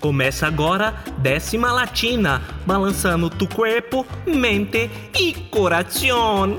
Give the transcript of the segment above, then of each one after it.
Começa agora décima latina, balançando tu corpo, mente e coração.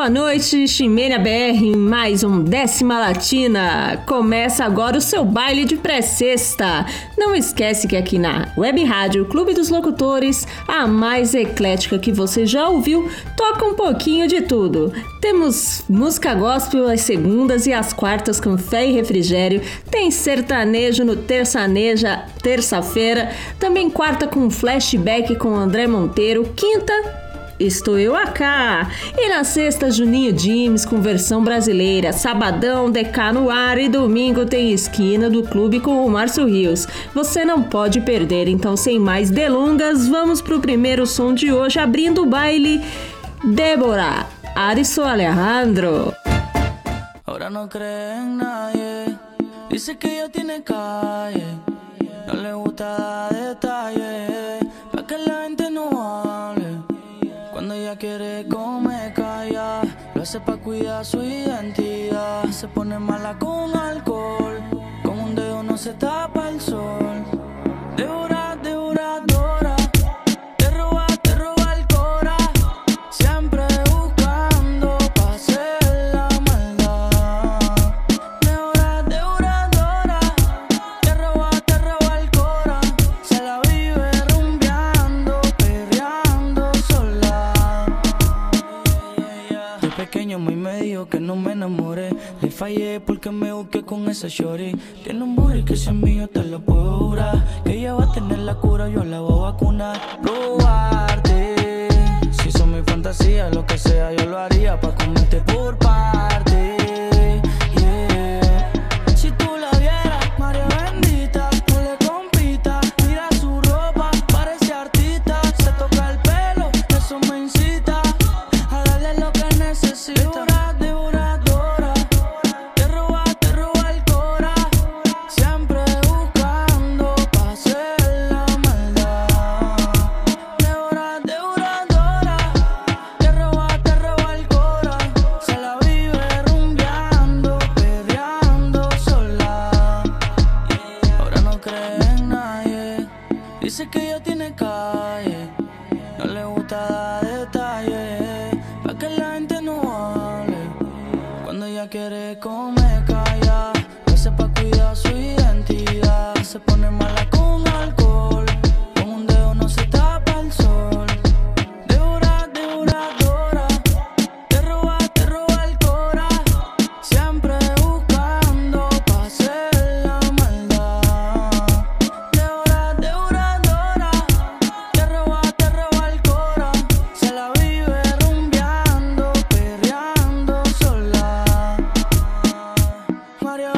Boa noite, Ximena BR em mais um Décima Latina. Começa agora o seu baile de pré-sexta. Não esquece que aqui na Web Rádio Clube dos Locutores, a mais eclética que você já ouviu, toca um pouquinho de tudo. Temos música gospel às segundas e às quartas com fé e refrigério, tem sertanejo no terçaneja terça-feira, também quarta com flashback com André Monteiro, quinta Estou eu acá. E na sexta, Juninho Dimes com versão brasileira. Sabadão, DK no ar e domingo tem esquina do clube com o Márcio Rios. Você não pode perder, então sem mais delongas, vamos pro primeiro som de hoje, abrindo o baile. Débora, Ariso Alejandro. Nadie, dice que calle, le gusta quiere comer calla. Lo hace pa' cuidar su identidad. Se pone mala con alcohol. Con un dedo no se tapa el sol. Que no me enamoré. Le fallé porque me busqué con esa shorty. Tiene un booty que si es mío te lo puedo jurar. Que ella va a tener la cura, yo la voy a vacunar. Probarte. Si son mi fantasía, lo que sea, yo lo haría pa' comerte por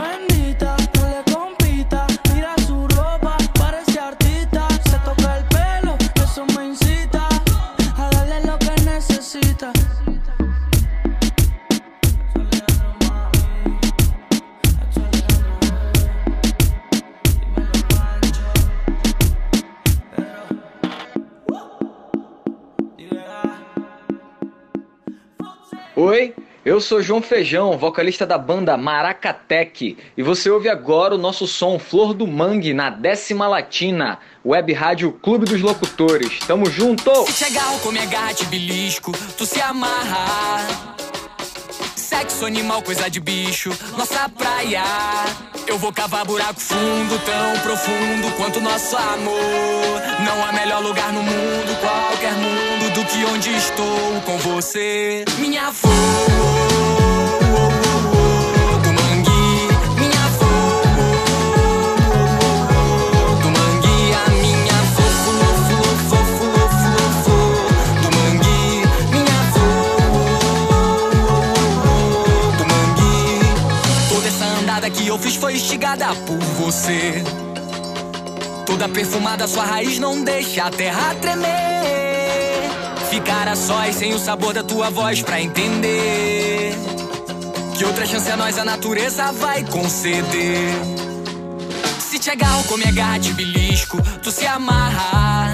bendita. Eu sou João Feijão, vocalista da banda Maracatec, e você ouve agora o nosso som Flor do Mangue na décima latina, web rádio Clube dos Locutores. Tamo junto! Se chegar com minha garra de belisco, tu se amarra. Sexo animal, coisa de bicho, nossa praia. Eu vou cavar buraco fundo, tão profundo quanto nosso amor. Não há melhor lugar no mundo, qualquer mundo, do que onde estou com você, minha flor. Eu fiz foi instigada por você. Toda perfumada, sua raiz não deixa a terra tremer. Ficar a sós sem o sabor da tua voz pra entender. Que outra chance a nós a natureza vai conceder. Se te agarro com minha garra de belisco, tu se amarra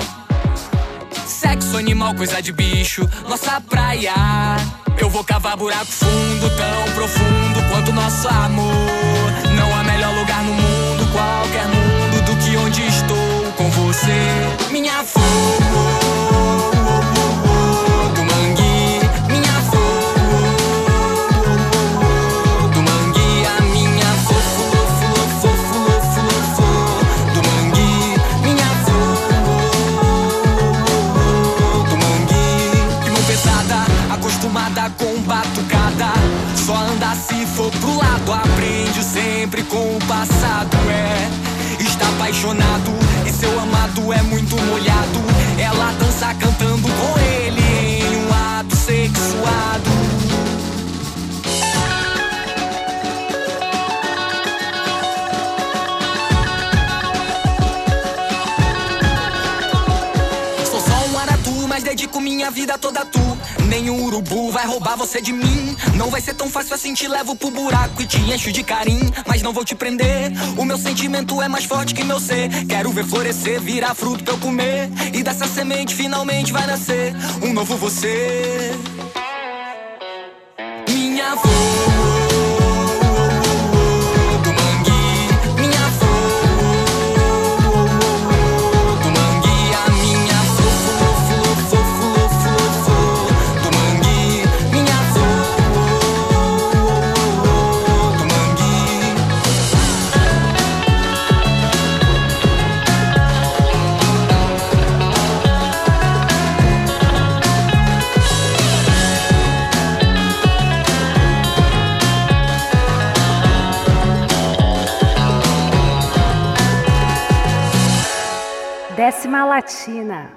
Sexo animal, coisa de bicho, nossa praia. Eu vou cavar buraco fundo, tão profundo quanto nosso amor. Mão pesada, acostumada com batucada. Só anda se for pro lado, aprende sempre com o passado. É, apaixonado e seu amado é muito molhado. Ela dança cantando com ele em um ato sexuado. Sou só um aratu, mas dedico minha vida toda a tu. Nenhum urubu vai roubar você de mim. Não vai ser tão fácil assim, te levo pro buraco e te encho de carinho. Mas não vou te prender. O meu sentimento é mais forte que meu ser. Quero ver florescer, virar fruto pra eu comer. E dessa semente finalmente vai nascer um novo você. Décima Latina.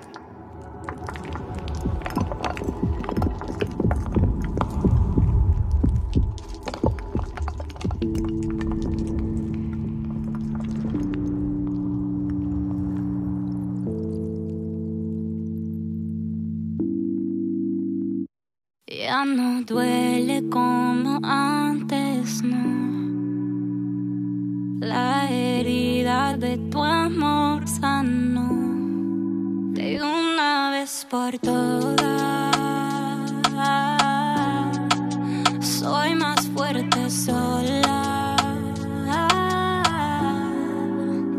Ya no duele como antes, no. La herida de tu por todas. Soy más fuerte sola.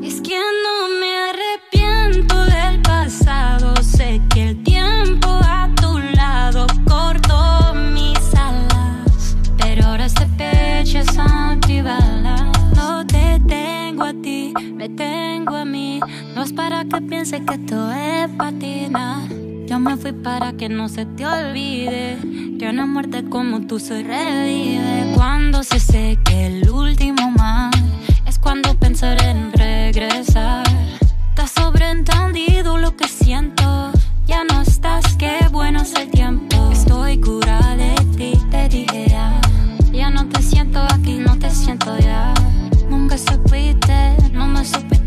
Es que no me arrepiento del pasado. Sé que el tiempo a tu lado cortó mis alas. Pero ahora este pecho es antibalas. No te tengo a ti, me tengo a mí. No es para que pienses que esto es patina. Yo me fui para que no se te olvide que una muerte como tú se revive. Cuando se seque el último mar, es cuando pensaré en regresar. Has sobreentendido lo que siento. Ya no estás, qué bueno es el tiempo. Estoy curada de ti, te dije ya. Ya no te siento aquí, no te siento ya. Nunca supiste, no me supiste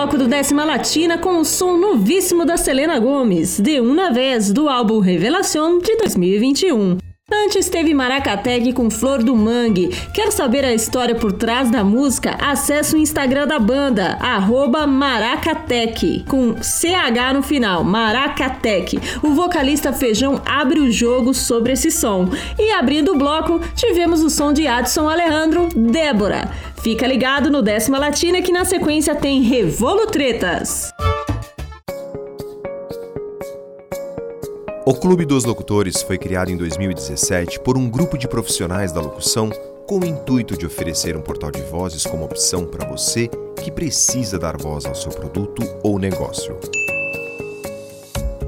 bloco do Décima Latina com o som novíssimo da Selena Gomes, De Una Vez, do álbum Revelação de 2021. Antes teve Maracatec com Flor do Mangue. Quer saber a história por trás da música? Acesse o Instagram da banda, Maracatec, com CH no final, Maracatec. O vocalista Feijão abre o jogo sobre esse som. E abrindo o bloco, tivemos o som de Adson Alejandro, Débora. Fica ligado no Décima Latina que na sequência tem Revolutretas. O Clube dos Locutores foi criado em 2017 por um grupo de profissionais da locução com o intuito de oferecer um portal de vozes como opção para você que precisa dar voz ao seu produto ou negócio.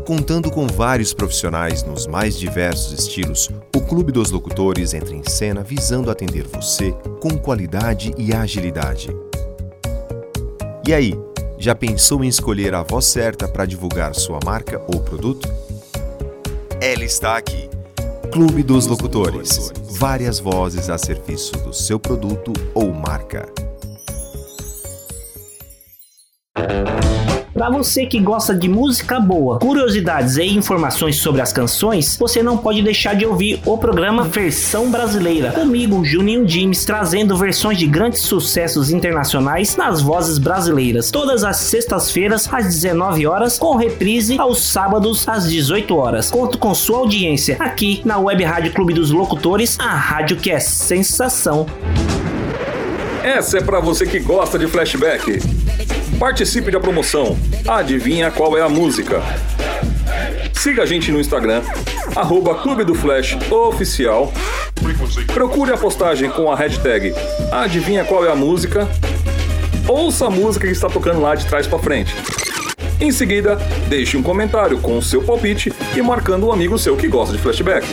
Contando com vários profissionais nos mais diversos estilos, Clube dos Locutores entra em cena visando atender você com qualidade e agilidade. E aí, já pensou em escolher a voz certa para divulgar sua marca ou produto? Ela está aqui. Clube dos Locutores. Várias vozes a serviço do seu produto ou marca. Para você que gosta de música boa, curiosidades e informações sobre as canções, você não pode deixar de ouvir o programa Versão Brasileira. Comigo, Juninho James, trazendo versões de grandes sucessos internacionais nas vozes brasileiras. Todas as sextas-feiras, às 19 horas, com reprise aos sábados, às 18 horas. Conto com sua audiência aqui na Web Rádio Clube dos Locutores, a rádio que é sensação. Essa é para você que gosta de flashback. Participe da promoção. Adivinha qual é a música? Siga a gente no Instagram, arroba Clube do Flash Oficial. Procure a postagem com a hashtag Adivinha qual é a música. Ouça a música que está tocando lá de trás para frente. Em seguida, deixe um comentário com o seu palpite e marcando um amigo seu que gosta de flashback.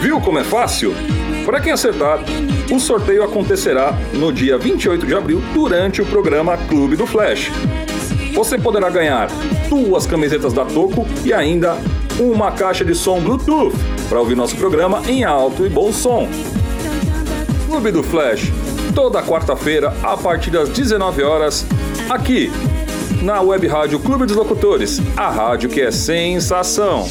Viu como é fácil? Para quem acertar, o sorteio acontecerá no dia 28 de abril durante o programa Clube do Flash. Você poderá ganhar duas camisetas da Toco e ainda uma caixa de som Bluetooth para ouvir nosso programa em alto e bom som. Clube do Flash, toda quarta-feira a partir das 19 horas, aqui na Web Rádio Clube dos Locutores, a rádio que é sensação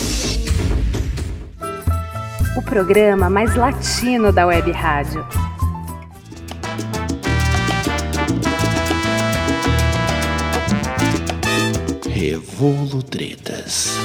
o programa mais latino da Web Rádio. Revolutretas.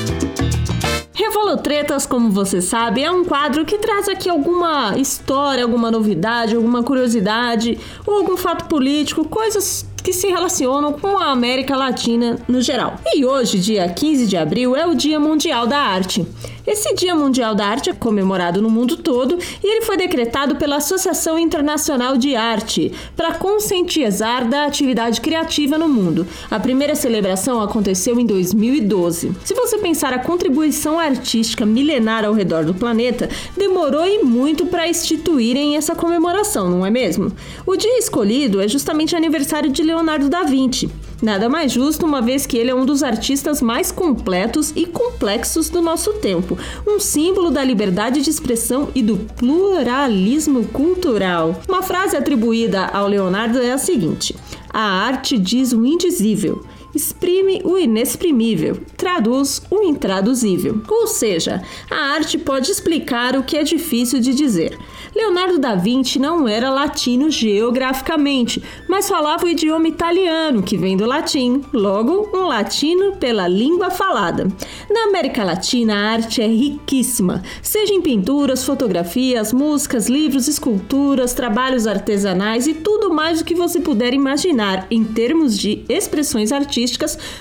Revolutretas, como você sabe, é um quadro que traz aqui alguma história, alguma novidade, alguma curiosidade ou algum fato político, coisas que se relacionam com a América Latina no geral. E hoje, dia 15 de abril, é o Dia Mundial da Arte. Esse Dia Mundial da Arte é comemorado no mundo todo e ele foi decretado pela Associação Internacional de Arte para conscientizar da atividade criativa no mundo. A primeira celebração aconteceu em 2012. Se você pensar a contribuição artística milenar ao redor do planeta, demorou e muito para instituírem essa comemoração, não é mesmo? O dia escolhido é justamente aniversário de Leonardo da Vinci. Nada mais justo, uma vez que ele é um dos artistas mais completos e complexos do nosso tempo, um símbolo da liberdade de expressão e do pluralismo cultural. Uma frase atribuída ao Leonardo é a seguinte: A arte diz o indizível exprime o inexprimível, traduz o intraduzível. Ou seja, a arte pode explicar o que é difícil de dizer. Leonardo da Vinci não era latino geograficamente, mas falava o idioma italiano, que vem do latim, logo, um latino pela língua falada. Na América Latina, a arte é riquíssima, seja em pinturas, fotografias, músicas, livros, esculturas, trabalhos artesanais e tudo mais o que você puder imaginar em termos de expressões artísticas,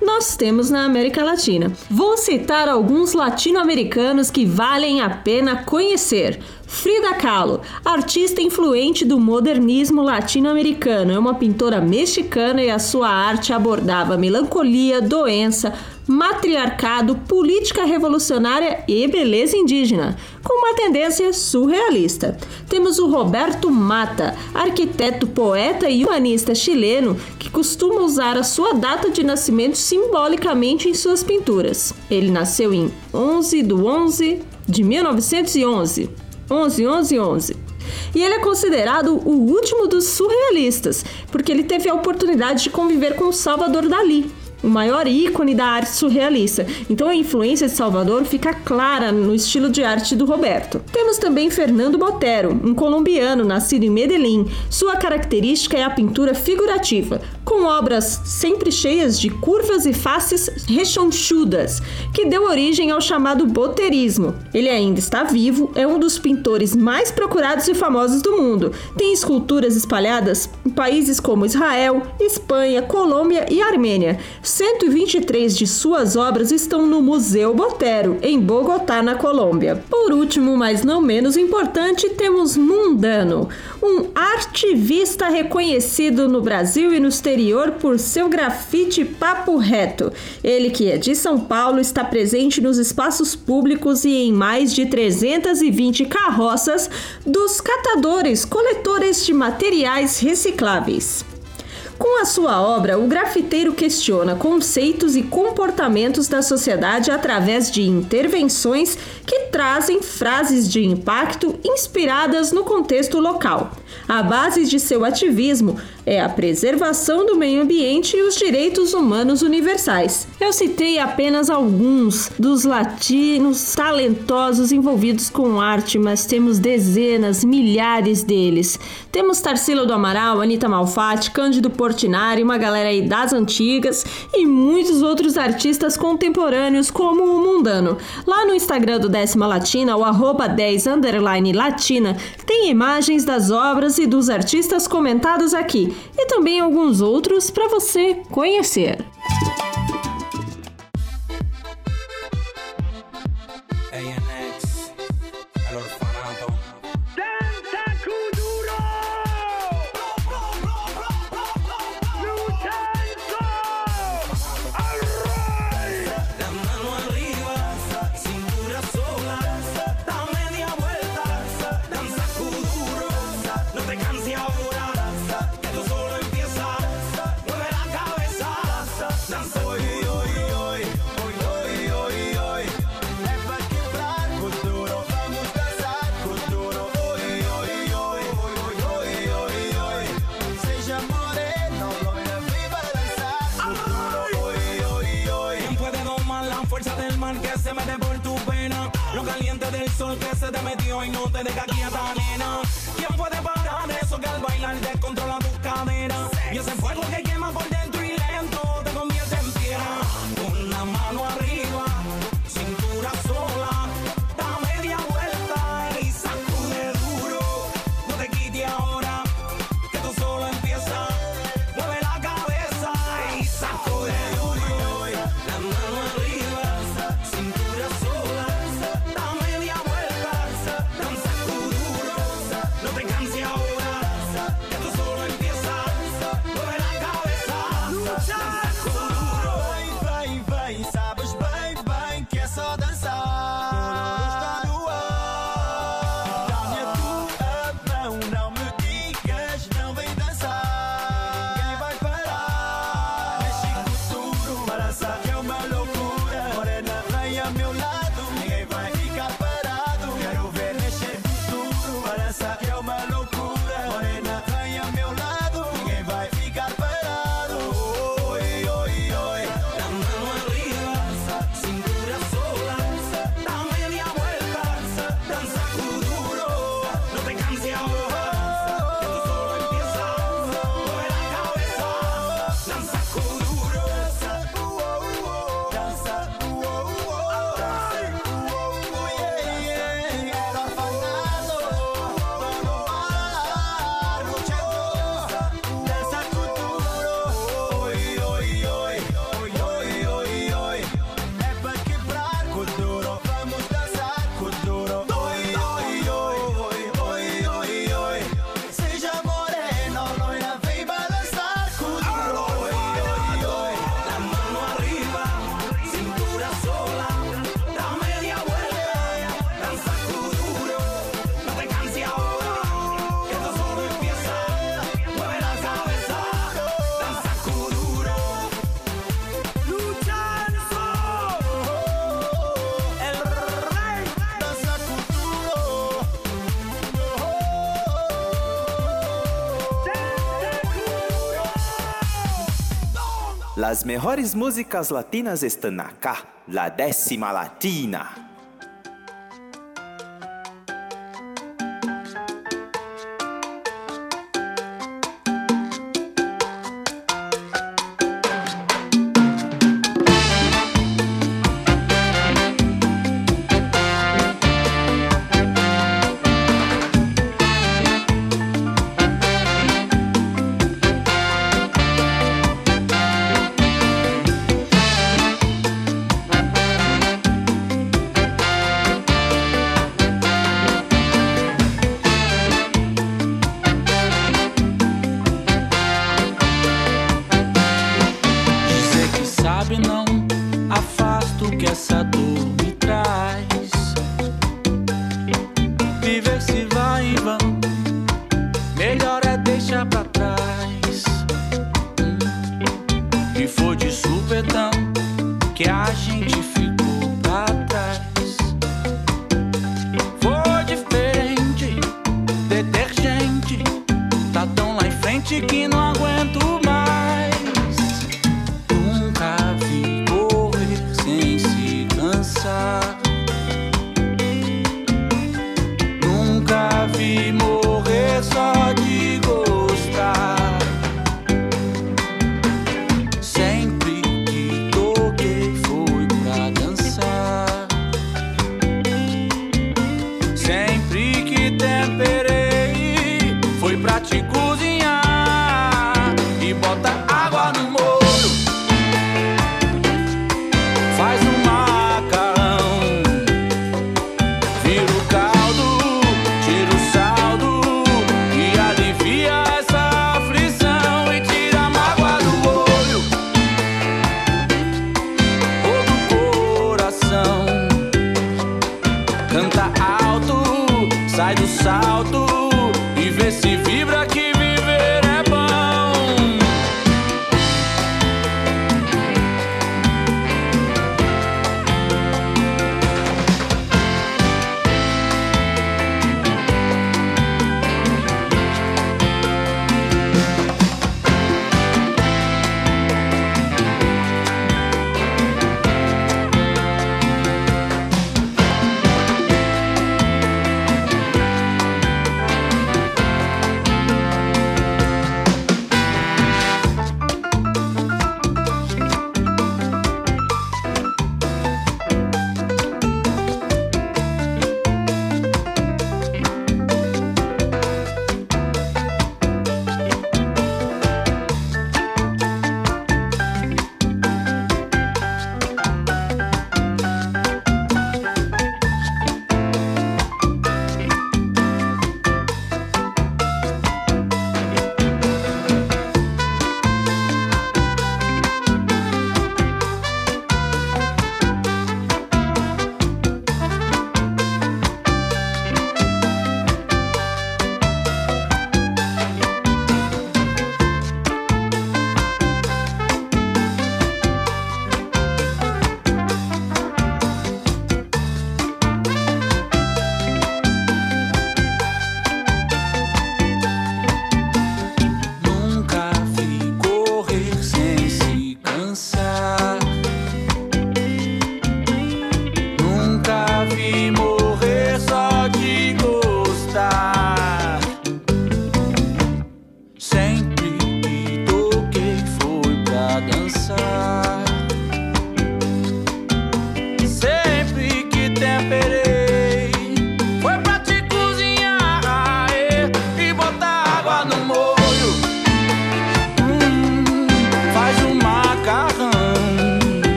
nós temos na América Latina. Vou citar alguns latino-americanos que valem a pena conhecer. Frida Kahlo, artista influente do modernismo latino-americano, é uma pintora mexicana e a sua arte abordava melancolia, doença, matriarcado, política revolucionária e beleza indígena, com uma tendência surrealista. Temos o Roberto Mata, arquiteto, poeta e humanista chileno que costuma usar a sua data de nascimento simbolicamente em suas pinturas. Ele nasceu em 11 de 11 de 1911 11, 11, 11. E ele é considerado o último dos surrealistas, porque ele teve a oportunidade de conviver com Salvador Dali, o maior ícone da arte surrealista. Então a influência de Salvador fica clara no estilo de arte do Roberto. Temos também Fernando Botero, um colombiano nascido em Medellín. Sua característica é a pintura figurativa, com obras sempre cheias de curvas e faces rechonchudas, que deu origem ao chamado boterismo. Ele ainda está vivo, é um dos pintores mais procurados e famosos do mundo. Tem esculturas espalhadas em países como Israel, Espanha, Colômbia e Armênia. 123 de suas obras estão no Museu Botero, em Bogotá, na Colômbia. Por último, mas não menos importante, temos Mundano, um artivista reconhecido no Brasil e no exterior por seu grafite papo reto. Ele que é de São Paulo está presente nos espaços públicos e em mais de 320 carroças dos catadores, coletores de materiais recicláveis. Com a sua obra, o grafiteiro questiona conceitos e comportamentos da sociedade através de intervenções que trazem frases de impacto inspiradas no contexto local. A base de seu ativismo é a preservação do meio ambiente e os direitos humanos universais. Eu citei apenas alguns dos latinos talentosos envolvidos com arte, mas temos dezenas, milhares deles. Temos Tarsila do Amaral, Anitta Malfatti, Cândido Portinari, uma galera aí das antigas e muitos outros artistas contemporâneos como o Mundano. Lá no Instagram do Décima Latina, o arroba 10 underline latina, tem imagens das obras e dos artistas comentados aqui e também alguns outros para você conhecer. Que se te metió y no te deja quieta, nena. ¿Quién puede parar eso que al bailar descontrola tu cadera? Y ese fuego que quema por dentro Las mejores músicas latinas están acá, la décima latina. gente que não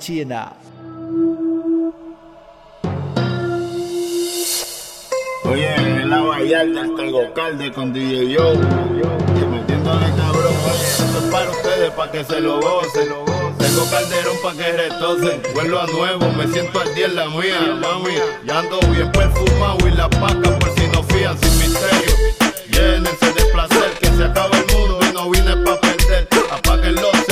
China. Oye, en la Vallarta hasta el Gocalde con DJ Yo. yo metiendo de cabrón, oye, esto es para ustedes, para que se lo gocen. Lo. Tengo calderón pa' que retocen. Vuelvo a nuevo, me siento al día en la mía, mami. Ya ando bien perfumado y la paca por si no fían sin misterio. Llénense de placer, que se acaba el mundo y no vine pa' perder. Apáguenlo.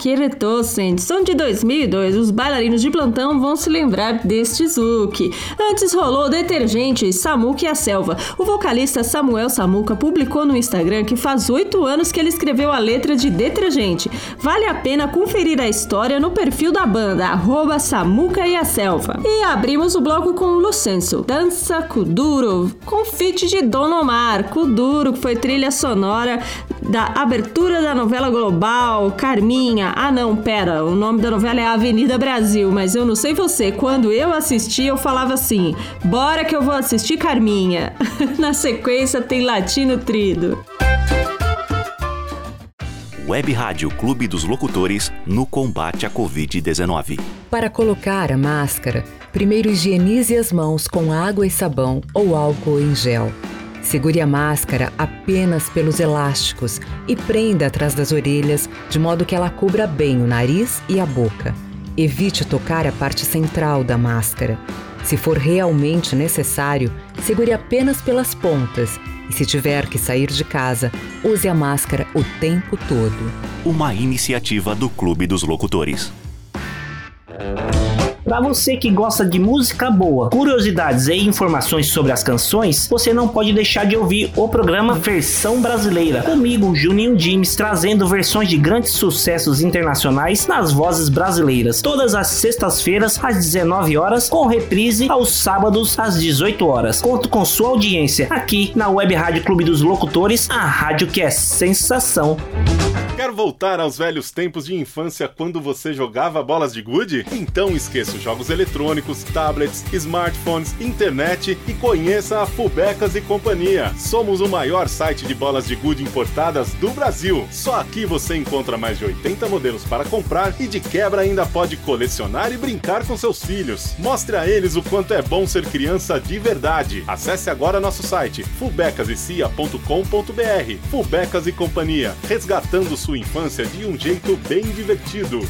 Caldeirão, Paqueretosen, som de 2002, os bailarinos de plantão vão se lembrar deste Zuki. Antes rolou Detergente, Samuca e a Selva. O vocalista Samuel Samuca publicou no Instagram que faz oito anos que ele escreveu a letra de Detergente. Vale a pena conferir a história no perfil da banda, arroba Samuca e a Selva. E abrimos o bloco com Lucenso, Dança Kuduro, com feat de Don Omar, Kuduro, que foi trilha sonora da abertura da novela Global, Carminha. Ah, não, pera, o nome da novela é Avenida Brasil, mas eu não sei você. Quando eu assisti, eu falava assim: bora que eu vou assistir Carminha. Na sequência tem Latino Trido. Web Rádio Clube dos Locutores no combate à Covid-19. Para colocar a máscara, primeiro higienize as mãos com água e sabão ou álcool em gel. Segure a máscara apenas pelos elásticos e prenda atrás das orelhas de modo que ela cubra bem o nariz e a boca. Evite tocar a parte central da máscara. Se for realmente necessário, segure apenas pelas pontas e, se tiver que sair de casa, use a máscara o tempo todo. Uma iniciativa do Clube dos Locutores. Para você que gosta de música boa, curiosidades e informações sobre as canções, você não pode deixar de ouvir o programa Versão Brasileira. Comigo, Juninho Dimes, trazendo versões de grandes sucessos internacionais nas vozes brasileiras. Todas as sextas-feiras, às 19 horas, com reprise aos sábados, às 18 horas. Conto com sua audiência aqui na Web Rádio Clube dos Locutores, a rádio que é sensação. Quer voltar aos velhos tempos de infância quando você jogava bolas de gude? Então esqueça os jogos eletrônicos, tablets, smartphones, internet e conheça a Fubecas e Companhia. Somos o maior site de bolas de gude importadas do Brasil. Só aqui você encontra mais de 80 modelos para comprar e de quebra ainda pode colecionar e brincar com seus filhos. Mostre a eles o quanto é bom ser criança de verdade. Acesse agora nosso site fubecasecia.com.br. Fubecas e Companhia, resgatando sua infância de um jeito bem divertido.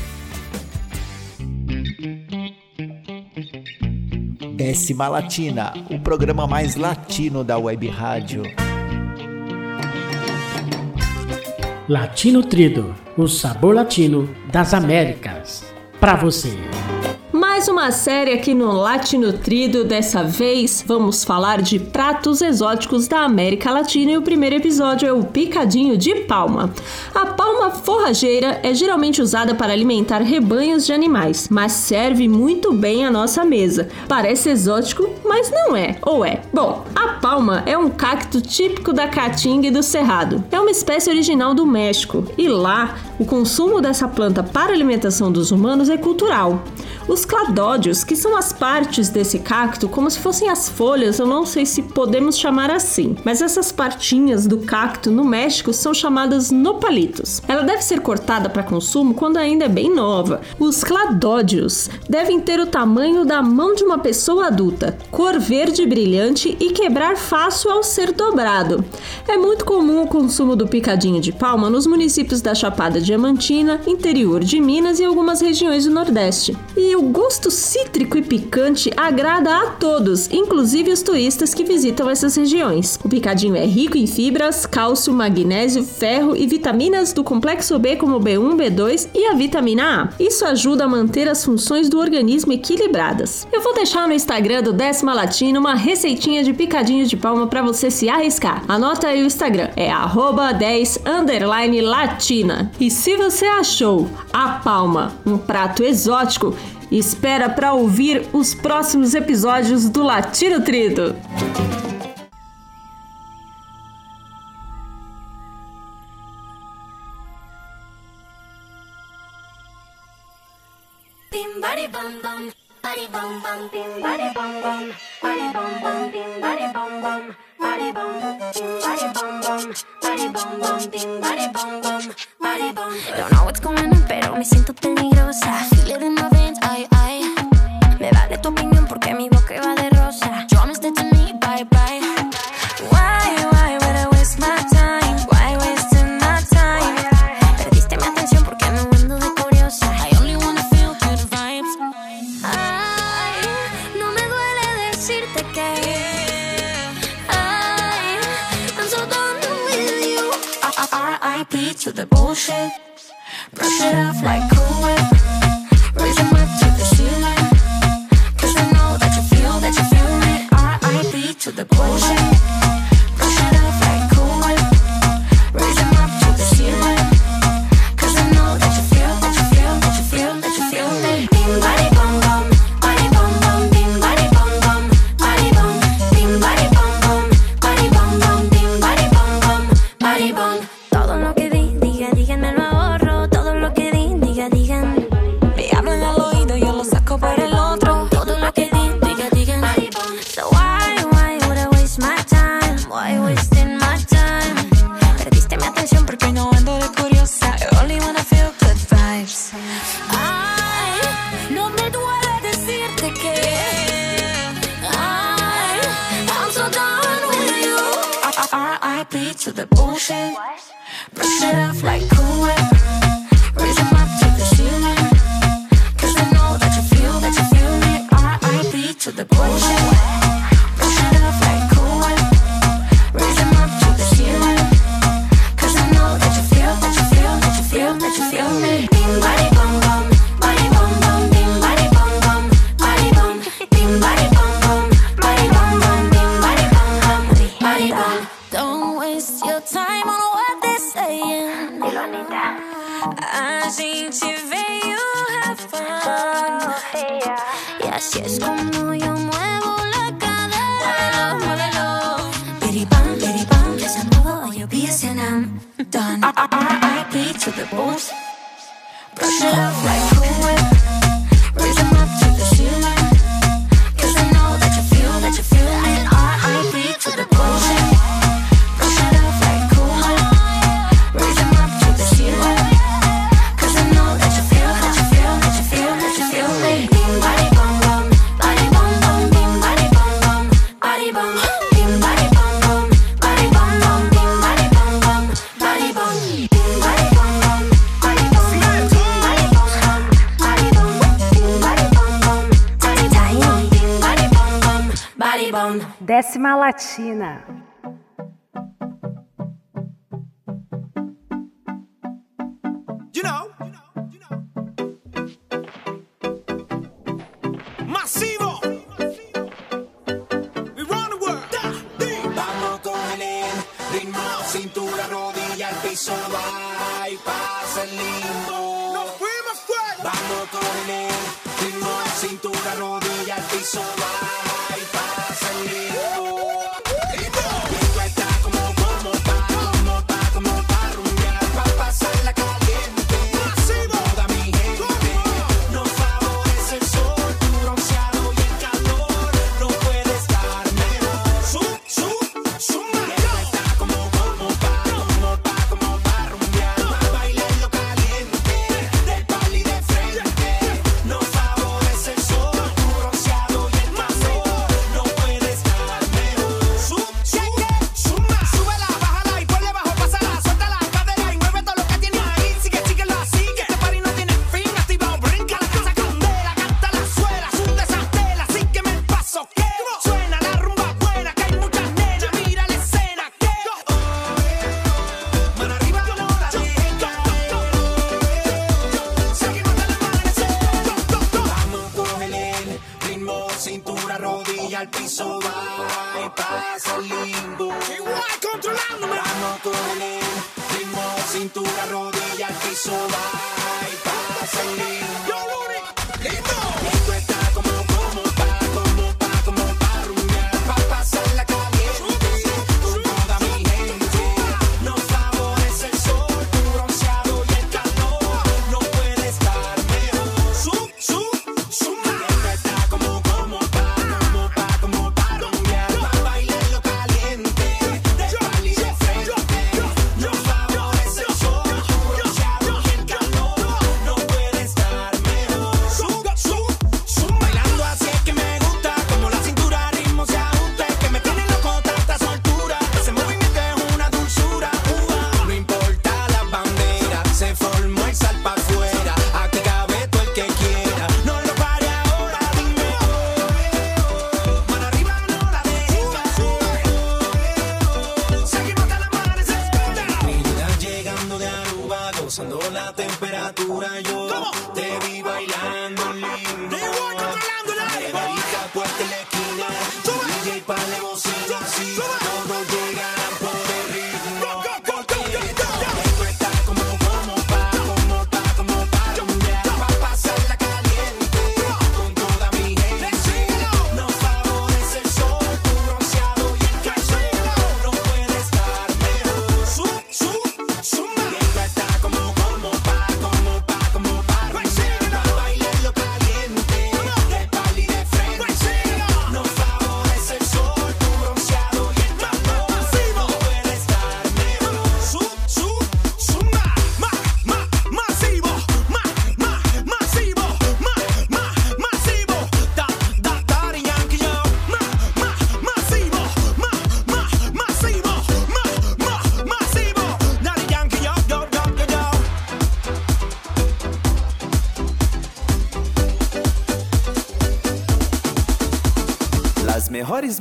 Décima Latina, o programa mais latino da web rádio. Latino Trido, o sabor latino das Américas. Pra você. Mais uma série aqui no Latinutrido. Dessa vez vamos falar de pratos exóticos da América Latina e o primeiro episódio é o picadinho de palma. A palma forrageira é geralmente usada para alimentar rebanhos de animais, mas serve muito bem à nossa mesa. Parece exótico, mas não é, ou é? Bom, a palma é um cacto típico da caatinga e do cerrado. É uma espécie original do México e lá o consumo dessa planta para alimentação dos humanos é cultural. Os cladódios, que são as partes desse cacto, como se fossem as folhas, eu não sei se podemos chamar assim, mas essas partinhas do cacto no México são chamadas nopalitos. Ela deve ser cortada para consumo quando ainda é bem nova. Os cladódios devem ter o tamanho da mão de uma pessoa adulta, cor verde brilhante e quebrar fácil ao ser dobrado. É muito comum o consumo do picadinho de palma nos municípios da Chapada Diamantina, interior de Minas e algumas regiões do Nordeste. E o gosto cítrico e picante agrada a todos, inclusive os turistas que visitam essas regiões. O picadinho é rico em fibras, cálcio, magnésio, ferro e vitaminas do complexo B como B1, B2 e a vitamina A. Isso ajuda a manter as funções do organismo equilibradas. Eu vou deixar no Instagram do Décima Latina uma receitinha de picadinho de palma para você se arriscar. Anota aí o Instagram, é arroba 10 underline latina. E se você achou a palma um prato exótico, espera para ouvir os próximos episódios do Latino Trito. Bim bum, body bum bum, bing, body bum bum, body bum. Don't know what's going on, pero me siento peligrosa. Feel it in my ay ay. Me vale tu opinión porque mi boca iba de rosa. Yo me estoy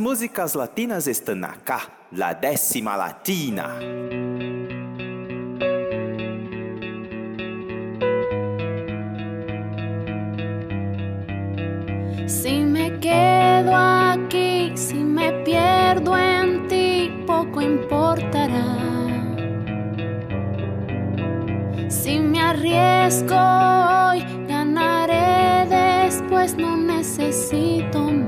músicas latinas están acá, la décima latina. Si me quedo aquí, si me pierdo en ti, poco importará. Si me arriesgo hoy, ganaré después, no necesito más.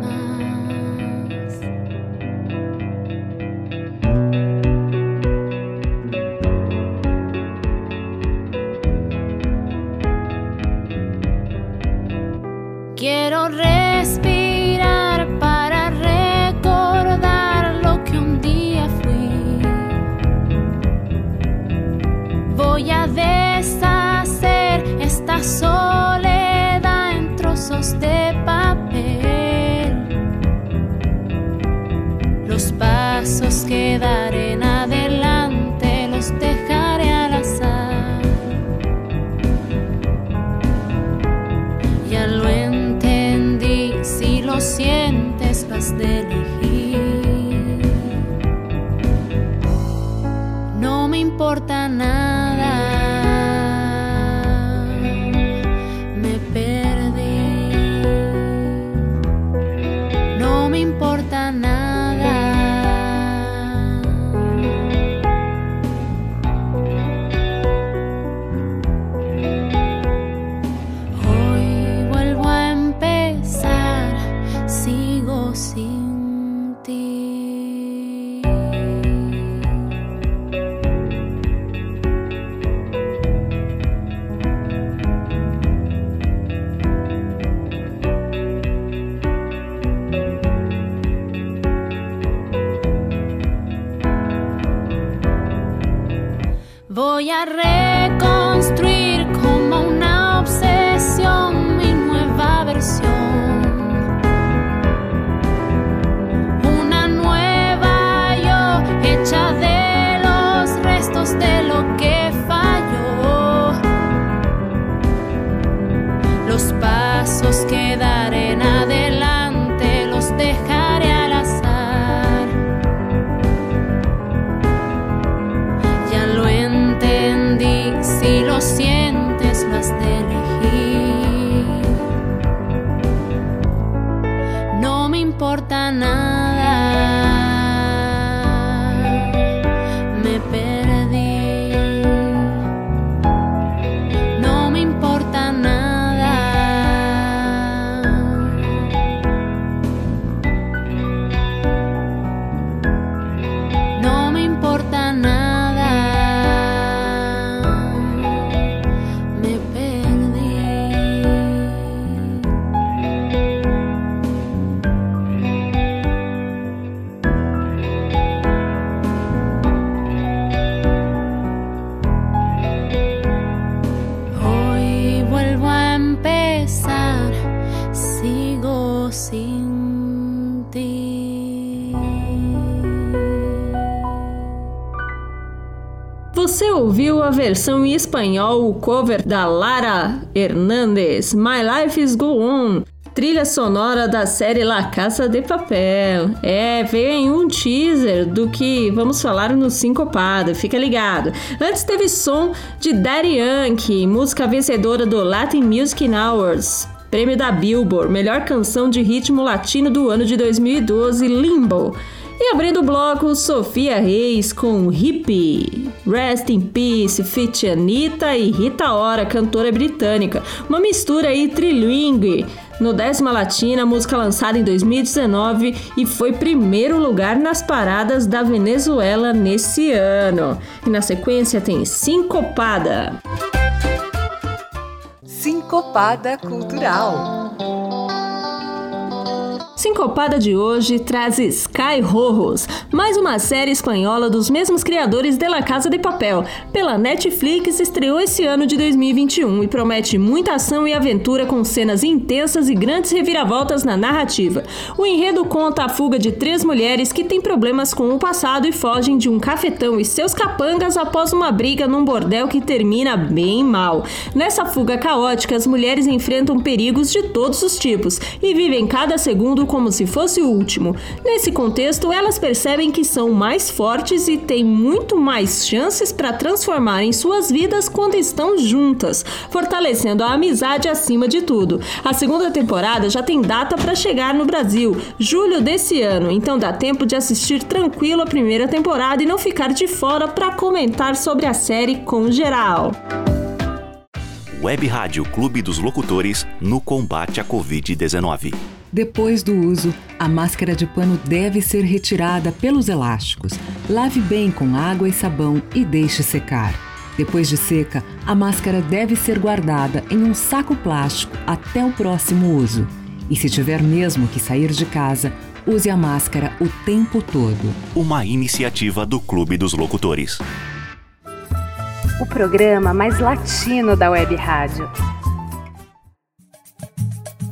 A ouviu a versão em espanhol, o cover da Lara Hernandez, My Life is Go On, trilha sonora da série La Casa de Papel. É, veio em um teaser do que vamos falar no Sincopada, fica ligado. Antes teve som de Daddy Yankee, música vencedora do Latin Music Awards. Prêmio da Billboard, melhor canção de ritmo latino do ano de 2012, Limbo. E abrindo o bloco, Sofia Reis com Hippie. Rest in Peace, Fit Anitta e Rita Ora, cantora britânica. Uma mistura aí trilingue. No décima latina, música lançada em 2019 e foi primeiro lugar nas paradas da Venezuela nesse ano. E na sequência tem Sincopada. Sincopada Cultural. Sincopada de hoje traz Sky Rojos, mais uma série espanhola dos mesmos criadores de La Casa de Papel. Pela Netflix, estreou esse ano de 2021 e promete muita ação e aventura com cenas intensas e grandes reviravoltas na narrativa. O enredo conta a fuga de três mulheres que têm problemas com o passado e fogem de um cafetão e seus capangas após uma briga num bordel que termina bem mal. Nessa fuga caótica, as mulheres enfrentam perigos de todos os tipos e vivem cada segundo como se fosse o último. Nesse contexto, elas percebem que são mais fortes e têm muito mais chances para transformarem suas vidas quando estão juntas, fortalecendo a amizade acima de tudo. A segunda temporada já tem data para chegar no Brasil, julho desse ano, então dá tempo de assistir tranquilo a primeira temporada e não ficar de fora para comentar sobre a série com geral. Web Rádio Clube dos Locutores no combate à Covid-19. Depois do uso, a máscara de pano deve ser retirada pelos elásticos. Lave bem com água e sabão e deixe secar. Depois de seca, a máscara deve ser guardada em um saco plástico até o próximo uso. E se tiver mesmo que sair de casa, use a máscara o tempo todo. Uma iniciativa do Clube dos Locutores. O programa mais latino da Web Rádio.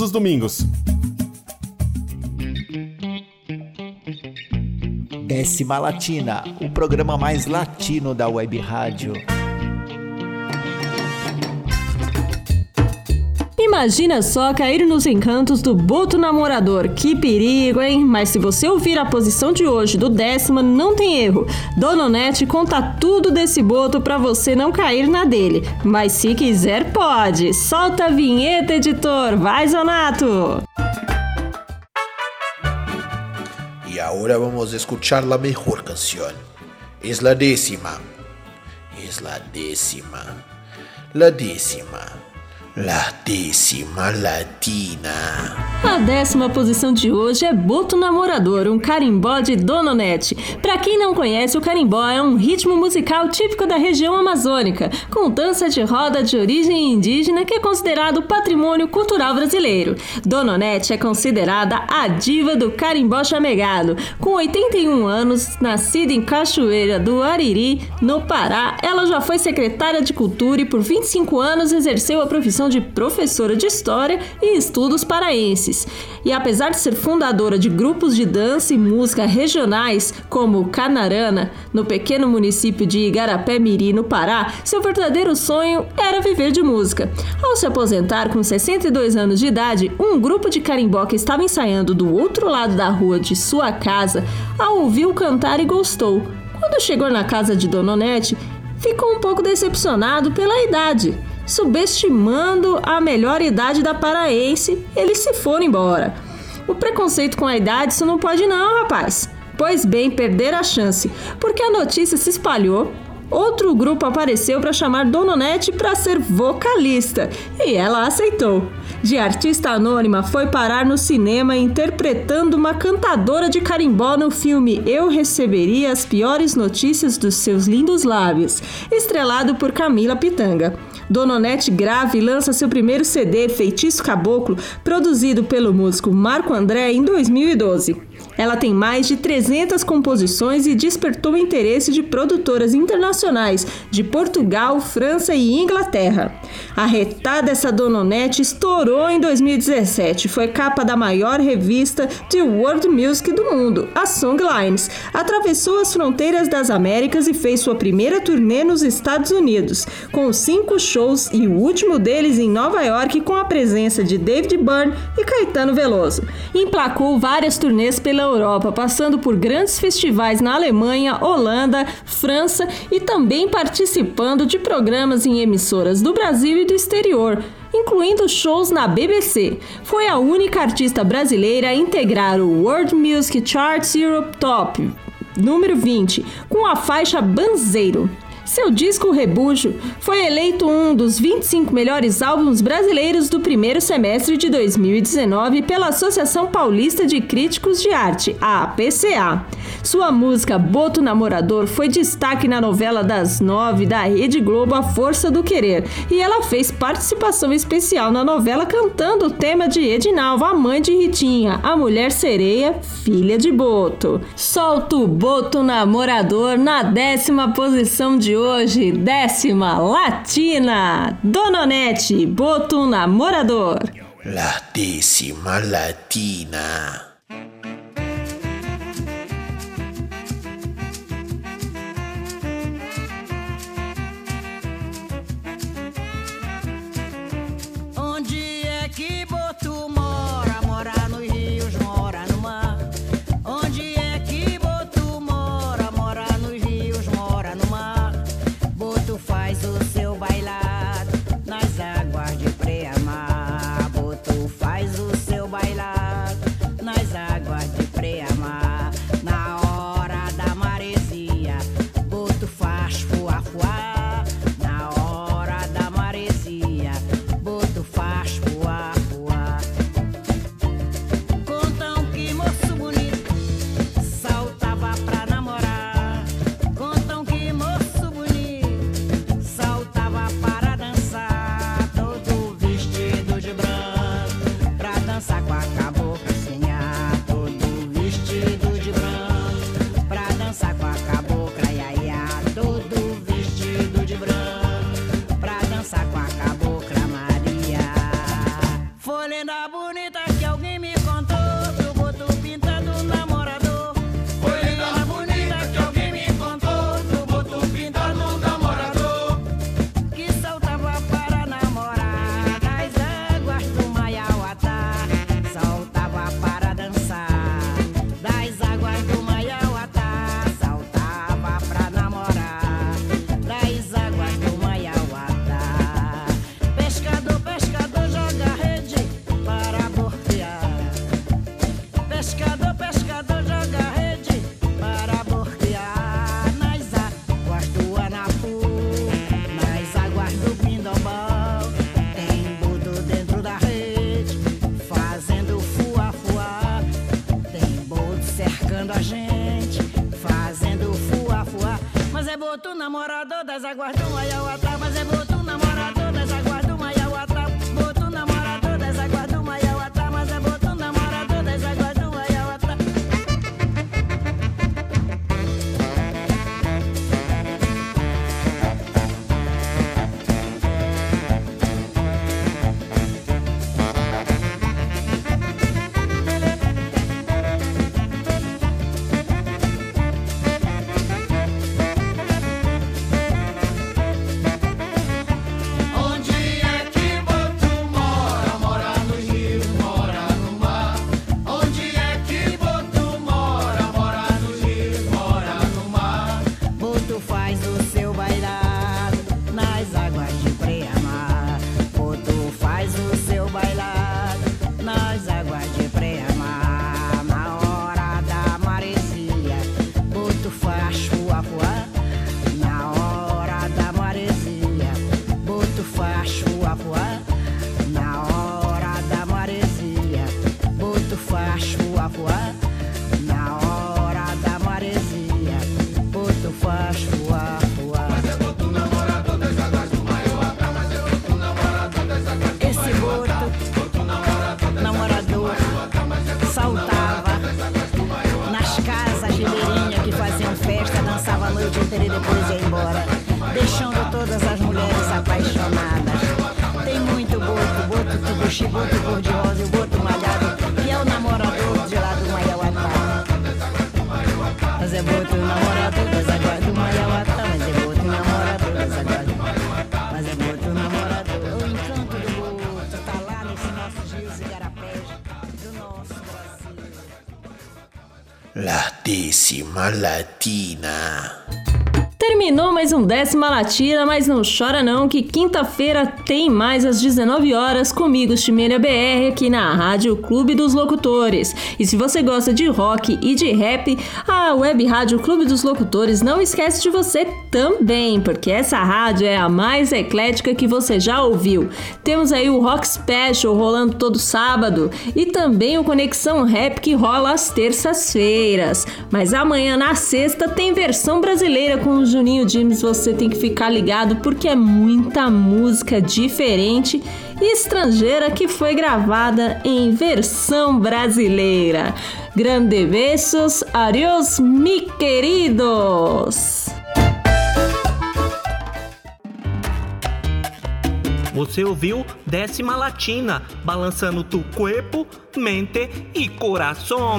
os domingos. Décima Latina, o programa mais latino da web rádio. Imagina só cair nos encantos do Boto Namorador. Que perigo, hein? Mas se você ouvir a posição de hoje do décima, não tem erro. Dona Onete conta tudo desse boto pra você não cair na dele. Mas se quiser, pode. Solta a vinheta, editor. Vai, Zonato! Y ahora vamos a escuchar la mejor canción. Es la décima. es la décima. La décima. La décima latina. A décima posição de hoje é Boto Namorador, um carimbó de Dononete. Pra quem não conhece, o carimbó é um ritmo musical típico da região amazônica, com dança de roda de origem indígena que é considerado patrimônio cultural brasileiro. Dononete é considerada a diva do carimbó chamegado. Com 81 anos, nascida em Cachoeira do Ariri, no Pará, ela já foi secretária de Cultura e por 25 anos exerceu a profissão de professora de História e Estudos Paraenses. E apesar de ser fundadora de grupos de dança e música regionais, como Canarana, no pequeno município de Igarapé Miri, no Pará, seu verdadeiro sonho era viver de música. Ao se aposentar com 62 anos de idade, um grupo de carimbó que estava ensaiando do outro lado da rua de sua casa a ouviu cantar e gostou. Quando chegou na casa de Dononete, ficou um pouco decepcionado pela idade. Subestimando a melhor idade da paraense, eles se foram embora. O preconceito com a idade, isso não pode não, rapaz. Pois bem, perder a chance, porque a notícia se espalhou. Outro grupo apareceu para chamar Dononete para ser vocalista e ela aceitou. De artista anônima, foi parar no cinema interpretando uma cantadora de carimbó no filme Eu Receberia as Piores Notícias dos Seus Lindos Lábios, estrelado por Camila Pitanga. Dononete grave lança seu primeiro CD, Feitiço Caboclo, produzido pelo músico Marco André em 2012. Ela tem mais de 300 composições e despertou o interesse de produtoras internacionais de Portugal, França e Inglaterra. A retada dessa Dononete estourou em 2017. Foi capa da maior revista de world music do mundo, a Songlines. Atravessou as fronteiras das Américas e fez sua primeira turnê nos Estados Unidos, com cinco shows e o último deles em Nova York com a presença de David Byrne e Caetano Veloso. Emplacou várias turnês pela Europa, passando por grandes festivais na Alemanha, Holanda, França e também participando de programas em emissoras do Brasil e do exterior incluindo shows na BBC. Foi a única artista brasileira a integrar o World Music Charts Europe Top número 20 com a faixa Banzeiro. Seu disco Rebujo foi eleito um dos 25 melhores álbuns brasileiros do primeiro semestre de 2019 pela Associação Paulista de Críticos de Arte, a APCA. Sua música Boto Namorador foi destaque na novela das nove da Rede Globo A Força do Querer e ela fez participação especial na novela cantando o tema de Edinalva, a mãe de Ritinha, a mulher sereia, filha de Boto. Solta o Boto Namorador na décima posição de hoje, décima latina. Dononete, Boto Namorador. Décima latina. boto, namorado das aguardam, aí eu atraso. Boto cor-de-rosa e o boto malhado, que é o namorador de lá do Maiauatá. Mas é boto namorador das águas do Maiauatá, mas é boto namorador das águas do Maiauatá. Mas é boto namorador. O encanto do boto tá lá nesse nosso rios e garapés do nosso Brasil. La décima latina. Terminou mais um Décima Latina, mas não chora não, que quinta-feira tem mais às 19 horas comigo, Chimênia BR, aqui na Rádio Clube dos Locutores. E se você gosta de rock e de rap, a Web Rádio Clube dos Locutores não esquece de você também, porque essa rádio é a mais eclética que você já ouviu. Temos aí o Rock Special rolando todo sábado e também o Conexão Rap que rola às terças-feiras. Mas amanhã na sexta tem versão brasileira com o Juninho James, você tem que ficar ligado porque é muita música diferente e estrangeira que foi gravada em versão brasileira. Grande beijos, adiós, mi queridos! Você ouviu Décima Latina, balançando tu corpo, mente e coração.